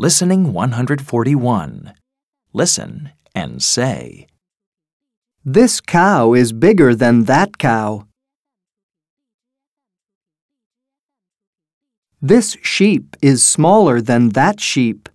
Listening 141. Listen and say. This cow is bigger than that cow. This sheep is smaller than that sheep.